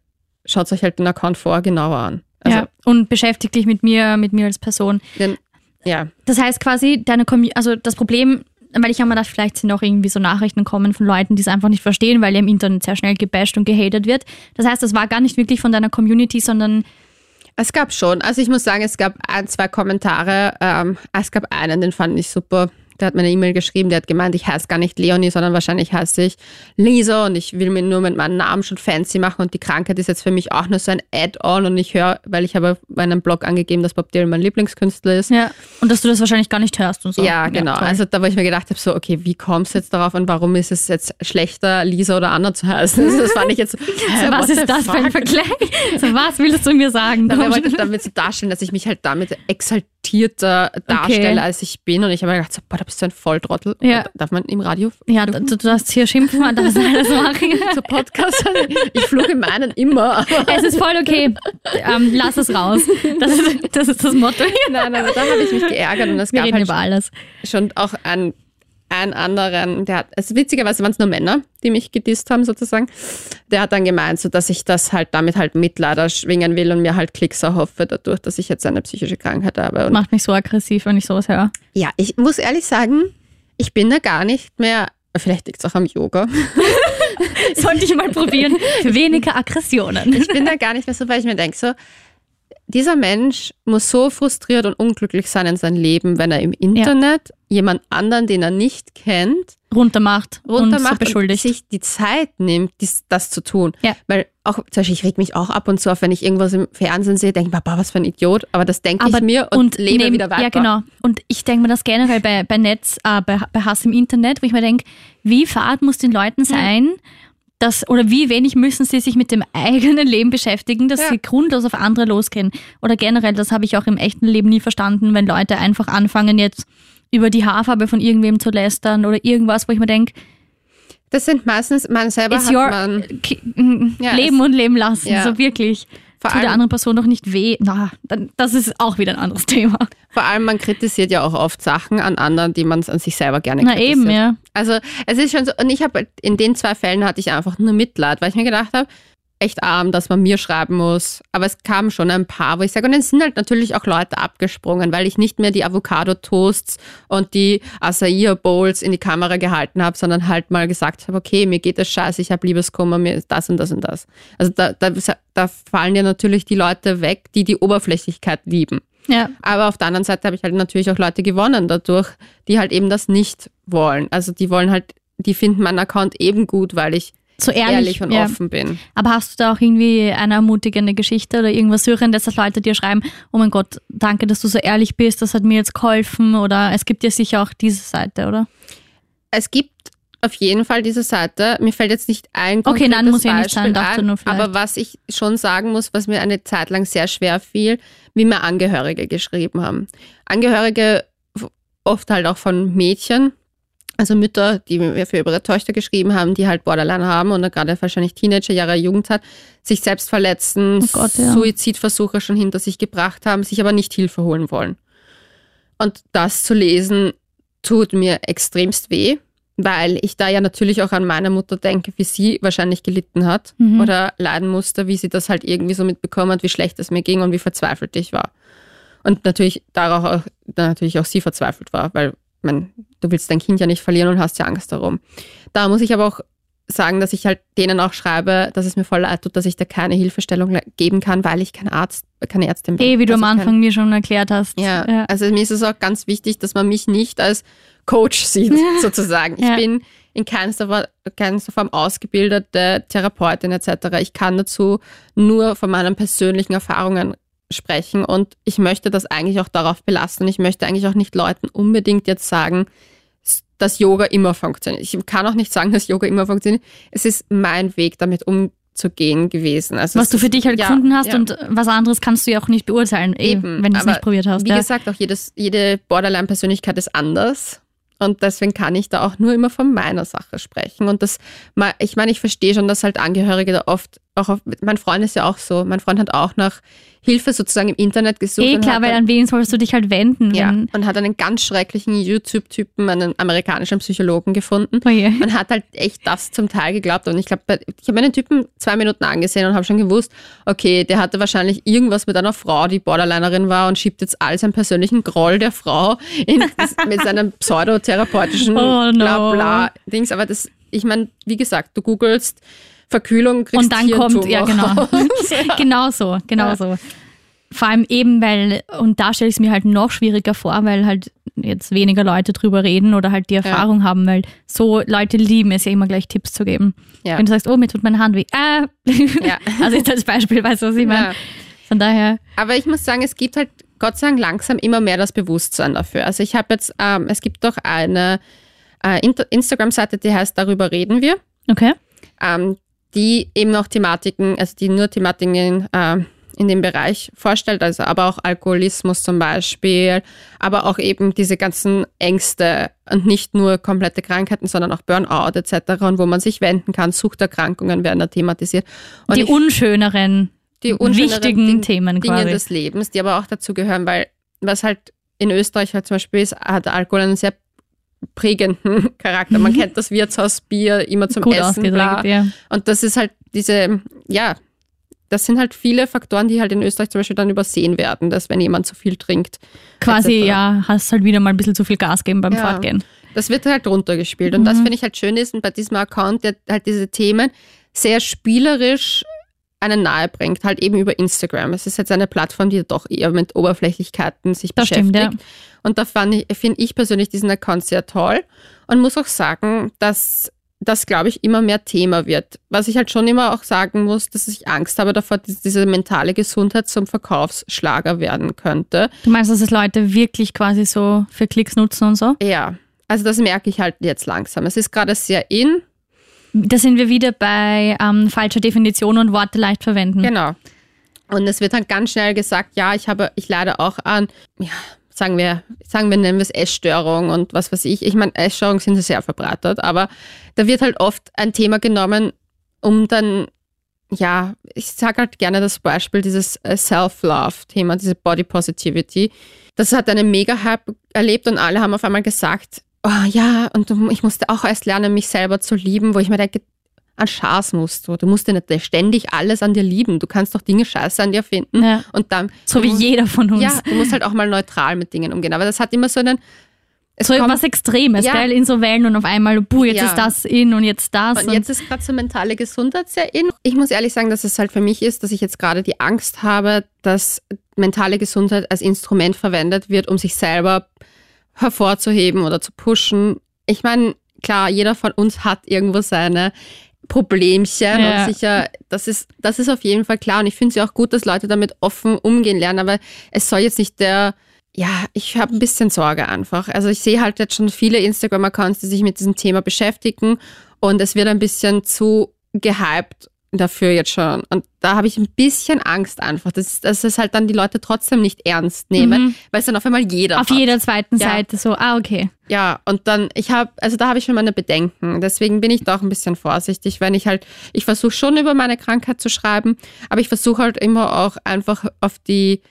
schaut euch halt den Account vorher genauer an. Also, ja. Und beschäftigt dich mit mir, mit mir als Person. denn, ja, Das heißt quasi, deine Commu- also das Problem, weil ich habe mir gedacht, vielleicht sind auch irgendwie so Nachrichten kommen von Leuten, die es einfach nicht verstehen, weil ja im Internet sehr schnell gebasht und gehatet wird. Das heißt, das war gar nicht wirklich von deiner Community, sondern Es gab schon. Also ich muss sagen, es gab ein, zwei Kommentare. Ähm, es gab einen, den fand ich super. Der hat mir eine E-Mail geschrieben, der hat gemeint, ich heiße gar nicht Leonie, sondern wahrscheinlich heiße ich Lisa und ich will mir nur mit meinem Namen schon fancy machen und die Krankheit ist jetzt für mich auch nur so ein Add-on und ich höre, weil ich habe bei einem Blog angegeben, dass Bob Dylan mein Lieblingskünstler ist. ja. Und dass du das wahrscheinlich gar nicht hörst und so. Ja, genau. toll. also da, wo ich mir gedacht habe, so, okay, wie kommst du jetzt darauf und warum ist es jetzt schlechter, Lisa oder Anna zu heißen? Also das fand ich jetzt hä, was ist das für ein fuck? Vergleich? So, was willst du mir sagen? Ich damit so darstellen, dass ich mich halt damit exaltierter darstelle, als ich bin. Und ich habe mir gedacht, so, boah, da bist du ein Volltrottel. Ja. Darf man im Radio ja, du, du darfst hier schimpfen, man darf alles machen. so Podcast? Ich fluche meinen immer. Es ist voll okay. Ähm, lass es raus. Das ist das, ist das Motto hier. nein, aber da habe ich mich geärgert. Und es Wir gab halt über alles. schon auch einen, einen anderen, der hat, also witzigerweise waren es nur Männer, die mich gedisst haben sozusagen. Der hat dann gemeint, so dass ich das halt damit halt Mitleider schwingen will und mir halt Klicks erhoffe dadurch, dass ich jetzt eine psychische Krankheit habe. Und Macht mich so aggressiv, wenn ich sowas höre. ja, ich muss ehrlich sagen, ich bin da gar nicht mehr, vielleicht liegt es auch am Yoga, Sollte ich mal probieren. Für weniger Aggressionen. ich bin da gar nicht mehr so, weil ich mir denke, so, dieser Mensch muss so frustriert und unglücklich sein in seinem Leben, wenn er im Internet jemand anderen, den er nicht kennt, Runtermacht, und so runtermacht und beschuldigt. sich die Zeit nimmt, dies, das zu tun. Ja. Weil auch, zum Beispiel, ich reg mich auch ab und zu auf, wenn ich irgendwas im Fernsehen sehe, denke ich, was für ein Idiot. Aber das denke ich mir und, lebe neben- wieder weiter. Ja, genau. Und ich denke mir das generell bei, bei Netz, äh, bei, bei Hass im Internet, wo ich mir denke, wie fad muss den Leuten sein, Das, oder wie wenig müssen sie sich mit dem eigenen Leben beschäftigen, dass Ja. sie grundlos auf andere losgehen. Oder generell, das habe ich auch im echten Leben nie verstanden, wenn Leute einfach anfangen jetzt über die Haarfarbe von irgendwem zu lästern oder irgendwas, wo ich mir denke, Das sind meistens, man selber hat your man, Ja, Leben und Leben lassen, Ja. so wirklich. Vor Tut der allem- anderen Person doch nicht weh. Na, das ist auch wieder ein anderes Thema. vor allem man kritisiert ja auch oft Sachen an anderen, die man an sich selber gerne Na kritisiert. eben, ja. Also es ist schon so, und ich habe in den zwei Fällen hatte ich einfach nur Mitleid, weil ich mir gedacht habe, echt arm, dass man mir schreiben muss. Aber es kamen schon ein paar, wo ich sage, und dann sind halt natürlich auch Leute abgesprungen, weil ich nicht mehr die Avocado-Toasts und die Acai-Bowls in die Kamera gehalten habe, sondern halt mal gesagt habe, okay, mir geht das scheiße, ich habe Liebeskummer, mir ist das und das und das. Also da, da, da fallen ja natürlich die Leute weg, die die Oberflächlichkeit lieben. Ja. Aber auf der anderen Seite habe ich halt natürlich auch Leute gewonnen dadurch, die halt eben das nicht wollen. Also die wollen halt, die finden meinen Account eben gut, weil ich So ehrlich, ehrlich, und ja. offen bin. Aber hast du da auch irgendwie eine ermutigende Geschichte oder irgendwas Rührendes, dass Leute dir schreiben, oh mein Gott, danke, dass du so ehrlich bist, das hat mir jetzt geholfen oder es gibt ja sicher auch diese Seite, oder? Es gibt auf jeden Fall diese Seite. Mir fällt jetzt nicht ein Okay, konkretes nein, muss nicht Beispiel sein, dachte ein, nur vielleicht. aber was ich schon sagen muss, was mir eine Zeit lang sehr schwer fiel, wie mir Angehörige geschrieben haben. Angehörige oft halt auch von Mädchen, also Mütter, die mir für ihre Töchter geschrieben haben, die halt Borderline haben und gerade wahrscheinlich Teenagerjahre, Jugendzeit, sich selbst verletzen, Oh Gott, ja. Suizidversuche schon hinter sich gebracht haben, sich aber nicht Hilfe holen wollen. Und das zu lesen, tut mir extremst weh, weil ich da ja natürlich auch an meine Mutter denke, wie sie wahrscheinlich gelitten hat Mhm. oder leiden musste, wie sie das halt irgendwie so mitbekommen hat, wie schlecht es mir ging und wie verzweifelt ich war. Und natürlich darauf auch, natürlich auch sie verzweifelt war, weil man, du willst dein Kind ja nicht verlieren und hast ja Angst darum. Da muss ich aber auch sagen, dass ich halt denen auch schreibe, dass es mir voll leid tut, dass ich da keine Hilfestellung geben kann, weil ich kein Arzt, keine Ärztin bin. Eh, wie du am Also kein- Anfang mir schon erklärt hast. ja, ja. also mir ist es auch ganz wichtig, dass man mich nicht als Coach sieht, sozusagen. Ich Ja. bin in keinster, keinster Form ausgebildete Therapeutin etc. Ich kann dazu nur von meinen persönlichen Erfahrungen sprechen und ich möchte das eigentlich auch darauf belassen. Ich möchte eigentlich auch nicht Leuten unbedingt jetzt sagen, dass Yoga immer funktioniert. Ich kann auch nicht sagen, dass Yoga immer funktioniert. Es ist mein Weg, damit umzugehen gewesen. Also Was du für dich halt ja, gefunden hast ja. und was anderes kannst du ja auch nicht beurteilen, eh, Eben, wenn du es nicht probiert hast. Wie Ja. gesagt, auch jedes, jede Borderline-Persönlichkeit ist anders. Und deswegen kann ich da auch nur immer von meiner Sache sprechen. Und das, ich meine, ich verstehe schon, dass halt Angehörige da oft, auch auf, mein Freund ist ja auch so, mein Freund hat auch nach Hilfe sozusagen im Internet gesucht. Eh klar, weil dann- an wen sollst du dich halt wenden? ja, und hat einen ganz schrecklichen YouTube-Typen, einen amerikanischen Psychologen gefunden. oh je. Man hat halt echt das zum Teil geglaubt. Und ich glaube, ich habe mir den Typen zwei Minuten angesehen und habe schon gewusst, okay, der hatte wahrscheinlich irgendwas mit einer Frau, die Borderlinerin war und schiebt jetzt all seinen persönlichen Groll der Frau in, mit seinem pseudotherapeutischen Oh no. Bla-Bla-Dings. Aber das, ich meine, wie gesagt, du googelst Verkühlung, kriegst Und dann kommt, Hirntumor ja genau. genau so, genau Ja. so. Vor allem eben, weil, und da stelle ich es mir halt noch schwieriger vor, weil halt jetzt weniger Leute drüber reden oder halt die Erfahrung haben, weil so Leute lieben es ja immer gleich Tipps zu geben. Ja. Wenn du sagst, oh, mir tut meine Hand weh. Äh. Ja. Also jetzt als Beispiel, weißt du, was ich meine? Ja. Von daher, Aber ich muss sagen, es gibt halt Gott sei Dank langsam immer mehr das Bewusstsein dafür. Also ich habe jetzt, ähm, es gibt doch eine äh, Instagram-Seite, die heißt Darüber reden wir, okay. ähm, die eben auch Thematiken, also die nur Thematiken äh, in dem Bereich vorstellt, also aber auch Alkoholismus zum Beispiel, aber auch eben diese ganzen Ängste und nicht nur komplette Krankheiten, sondern auch Burnout etc. und wo man sich wenden kann, Suchterkrankungen werden da thematisiert. Und die ich- unschöneren, die unschöneren wichtigen Ding- Themen Dinge quasi. des Lebens, die aber auch dazu gehören, weil was halt in Österreich halt zum Beispiel ist, hat Alkohol einen sehr prägenden Charakter. Man kennt das Wirtshausbier immer zum gut Essen. Bla. ja. Und das ist halt diese, ja, das sind halt viele Faktoren, die halt in Österreich zum Beispiel dann übersehen werden, dass wenn jemand zu viel trinkt. Quasi, etc. ja, hast halt wieder mal ein bisschen zu viel Gas geben beim Ja. Fortgehen. Das wird halt runtergespielt. Und das Mhm. finde ich halt schön ist und bei diesem Account, der halt diese Themen sehr spielerisch einen nahe bringt, halt eben über Instagram. Es ist jetzt eine Plattform, die doch eher mit Oberflächlichkeiten sich Das beschäftigt. stimmt, ja. Und da finde ich persönlich diesen Account sehr toll und muss auch sagen, dass das, glaube ich, immer mehr Thema wird. Was ich halt schon immer auch sagen muss, dass ich Angst habe davor, dass diese mentale Gesundheit zum Verkaufsschlager werden könnte. Du meinst, dass es Leute wirklich quasi so für Klicks nutzen und so? Ja, also das merke ich halt jetzt langsam. Es ist gerade sehr in Da sind wir wieder bei ähm, falscher Definition und Worte leicht verwenden. Genau. Und es wird dann ganz schnell gesagt, ja, ich habe, ich leide auch an, ja, sagen wir, sagen wir, nennen wir es Essstörung und was weiß ich. Ich meine, Essstörungen sind sehr verbreitet, aber da wird halt oft ein Thema genommen, um dann, ja, ich sage halt gerne das Beispiel, dieses äh, Self-Love-Thema, diese Body Positivity. Das hat einen Mega-Hype erlebt und alle haben auf einmal gesagt, oh ja, und ich musste auch erst lernen, mich selber zu lieben, wo ich mir denke, an Schaß musst du. Du musst ja nicht ständig alles an dir lieben. Du kannst doch Dinge scheiße an dir finden. Ja. Und dann. So wie musst, jeder von uns. Ja, du musst halt auch mal neutral mit Dingen umgehen. Aber das hat immer so einen. Es so was Extremes, Ja. gell? In so Wellen und auf einmal, buh, jetzt Ja. ist das in und jetzt das. Und jetzt ist gerade so mentale Gesundheit sehr in. Ich muss ehrlich sagen, dass es halt für mich ist, dass ich jetzt gerade die Angst habe, dass mentale Gesundheit als Instrument verwendet wird, um sich selber hervorzuheben oder zu pushen. Ich meine, klar, jeder von uns hat irgendwo seine Problemchen Ja. und sicher, das ist, das ist auf jeden Fall klar. Und ich finde es ja auch gut, dass Leute damit offen umgehen lernen, aber es soll jetzt nicht der, ja, ich habe ein bisschen Sorge einfach. Also ich sehe halt jetzt schon viele Instagram-Accounts, die sich mit diesem Thema beschäftigen und es wird ein bisschen zu gehypt dafür jetzt schon. Und da habe ich ein bisschen Angst einfach, dass, dass es halt dann die Leute trotzdem nicht ernst nehmen, Mhm. weil es dann auf einmal jeder auf hat. jeder zweiten Ja. Seite so, ah, okay. Ja, und dann, ich habe, also da habe ich schon meine Bedenken. Deswegen bin ich da auch ein bisschen vorsichtig, wenn ich halt, ich versuche schon über meine Krankheit zu schreiben, aber ich versuche halt immer auch einfach auf die,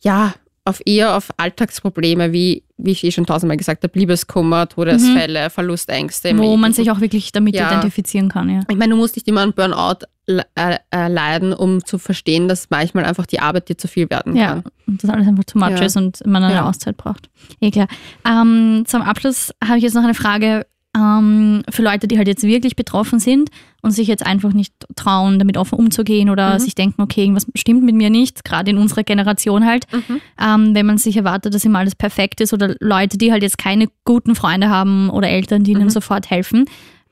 ja, auf eher auf Alltagsprobleme, wie, wie ich eh schon tausendmal gesagt habe, Liebeskummer, Todesfälle, Verlustängste. Mhm. Wo Leben. man sich auch wirklich damit Ja. identifizieren kann, ja. Ich meine, du musst nicht immer einen Burnout le- äh, äh, leiden, um zu verstehen, dass manchmal einfach die Arbeit dir zu viel werden Ja, kann. und das alles einfach too much Ja. ist und man eine Ja. Auszeit braucht. Eh klar. Ähm, zum Abschluss habe ich jetzt noch eine Frage ähm, für Leute, die halt jetzt wirklich betroffen sind und sich jetzt einfach nicht trauen, damit offen umzugehen oder Mhm. sich denken, okay, irgendwas stimmt mit mir nicht, gerade in unserer Generation halt. Mhm. Ähm, wenn man sich erwartet, dass immer alles perfekt ist oder Leute, die halt jetzt keine guten Freunde haben oder Eltern, die ihnen Mhm. sofort helfen.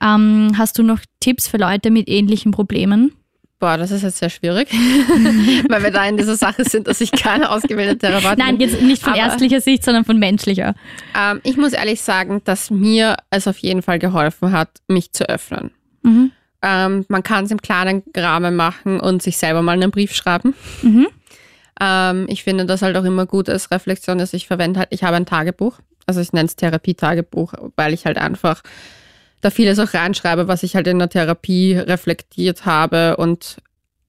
Ähm, hast du noch Tipps für Leute mit ähnlichen Problemen? Boah, das ist jetzt sehr schwierig, weil wir da in dieser Sache sind, dass ich keine ausgebildete Therapeutin Nein, jetzt nicht von Aber- ärztlicher Sicht, sondern von menschlicher. Ähm, ich muss ehrlich sagen, dass mir es auf jeden Fall geholfen hat, mich zu öffnen. Mhm. Ähm, man kann es im kleinen Rahmen machen und sich selber mal einen Brief schreiben. Mhm. Ähm, ich finde das halt auch immer gut als Reflexion, dass ich verwende halt, ich habe ein Tagebuch, also ich nenne es Therapietagebuch, weil ich halt einfach da vieles auch reinschreibe, was ich halt in der Therapie reflektiert habe und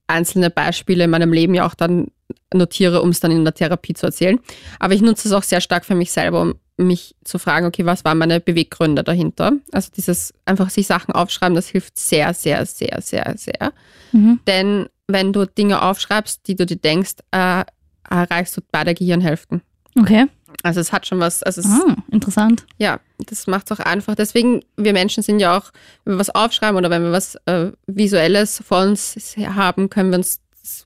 einzelne Beispiele in meinem Leben ja auch dann notiere, um es dann in der Therapie zu erzählen. Aber ich nutze es auch sehr stark für mich selber, um mich zu fragen, okay, was waren meine Beweggründe dahinter? Also dieses einfach sich Sachen aufschreiben, das hilft sehr, sehr, sehr, sehr, sehr. Mhm. Denn wenn du Dinge aufschreibst, die du dir denkst, äh, erreichst du beide Gehirnhälften. Okay. Also es hat schon was, also es, Ah, interessant. ja, das macht es auch einfach. Deswegen, wir Menschen sind ja auch, wenn wir was aufschreiben oder wenn wir was äh, Visuelles vor uns haben, können wir uns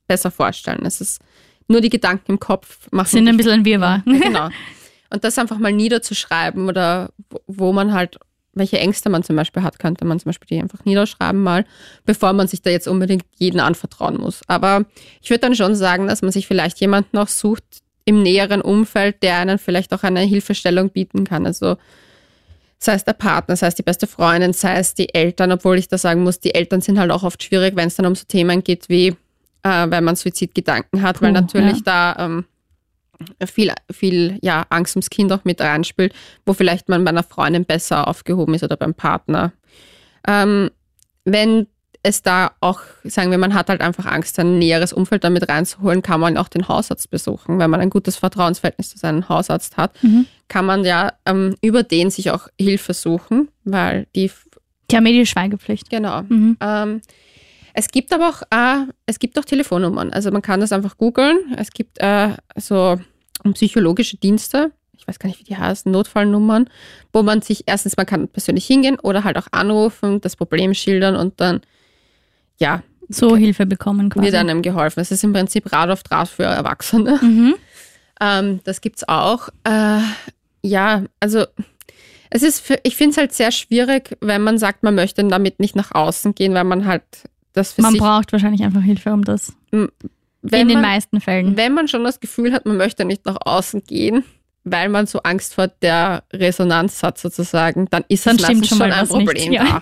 besser vorstellen. Es ist nur die Gedanken im Kopf machen. Sind ein bisschen ein Wirrwarr. ja, genau. Und das einfach mal niederzuschreiben oder wo- wo man halt, welche Ängste man zum Beispiel hat, könnte man zum Beispiel die einfach niederschreiben mal, bevor man sich da jetzt unbedingt jeden anvertrauen muss. Aber ich würde dann schon sagen, dass man sich vielleicht jemanden auch sucht im näheren Umfeld, der einen vielleicht auch eine Hilfestellung bieten kann. Also sei es der Partner, sei es die beste Freundin, sei es die Eltern, obwohl ich da sagen muss, die Eltern sind halt auch oft schwierig, wenn es dann um so Themen geht wie, äh, wenn man Suizidgedanken hat, weil Puh, natürlich da ähm, viel, viel ja, Angst ums Kind auch mit reinspielt, wo vielleicht man bei einer Freundin besser aufgehoben ist oder beim Partner. Ähm, wenn es da auch, sagen wir, man hat halt einfach Angst, ein näheres Umfeld damit reinzuholen, kann man auch den Hausarzt besuchen. Wenn man ein gutes Vertrauensverhältnis zu seinem Hausarzt hat, Mhm. kann man ja ähm, über den sich auch Hilfe suchen, weil die, Die haben die Schweigepflicht. genau. Mhm. Ähm, es gibt aber auch, äh, es gibt auch Telefonnummern. Also man kann das einfach googeln. Es gibt äh, so psychologische Dienste, ich weiß gar nicht, wie die heißen, Notfallnummern, wo man sich erstens, man kann persönlich hingehen oder halt auch anrufen, das Problem schildern und dann, ja, So Hilfe bekommen quasi. wird einem geholfen. Es ist im Prinzip Rad auf Draht für Erwachsene. Mhm. Ähm, das gibt's auch. Äh, ja, also es ist, für, ich finde es halt sehr schwierig, wenn man sagt, man möchte damit nicht nach außen gehen, weil man halt das für Man sich, braucht wahrscheinlich einfach Hilfe um das. in den man, meisten Fällen. wenn man schon das Gefühl hat, man möchte nicht nach außen gehen, weil man so Angst vor der Resonanz hat sozusagen, dann ist Dann es stimmt schon schon ein Problem ja. da.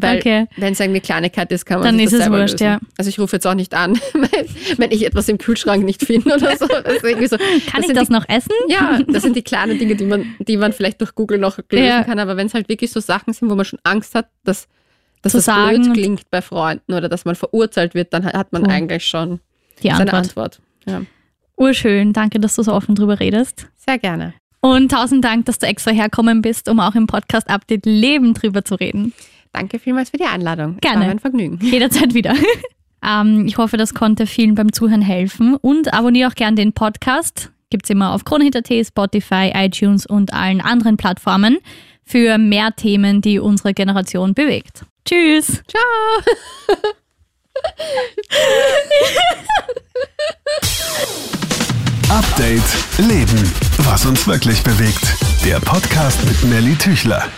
Weil Okay. wenn es eine Kleinigkeit ist, kann man Dann sich ist das es selber wurscht, lösen. ja. Also ich rufe jetzt auch nicht an, wenn, ich etwas im Kühlschrank nicht finde oder so. Das so Kann ich sind das die, noch essen? Ja, das sind die kleinen Dinge, die man, die man vielleicht durch Google noch lösen Ja. kann. Aber wenn es halt wirklich so Sachen sind, wo man schon Angst hat, dass, dass Zu das sagen blöd klingt bei Freunden oder dass man verurteilt wird, dann hat man Puh. eigentlich schon Die seine Antwort. Antwort. Ja. Urschön. Danke, dass du so offen drüber redest. Sehr gerne. Und tausend Dank, dass du extra herkommen bist, um auch im Podcast Update Leben drüber zu reden. Danke vielmals für die Einladung. Es Gerne. war mir ein Vergnügen. Jederzeit wieder. ähm, ich hoffe, das konnte vielen beim Zuhören helfen. Und abonniere auch gern den Podcast. Gibt's immer auf Kronehit.at, Spotify, iTunes und allen anderen Plattformen für mehr Themen, die unsere Generation bewegt. Tschüss! Ciao. Update Leben. Was uns wirklich bewegt. Der Podcast mit Nelly Tüchler.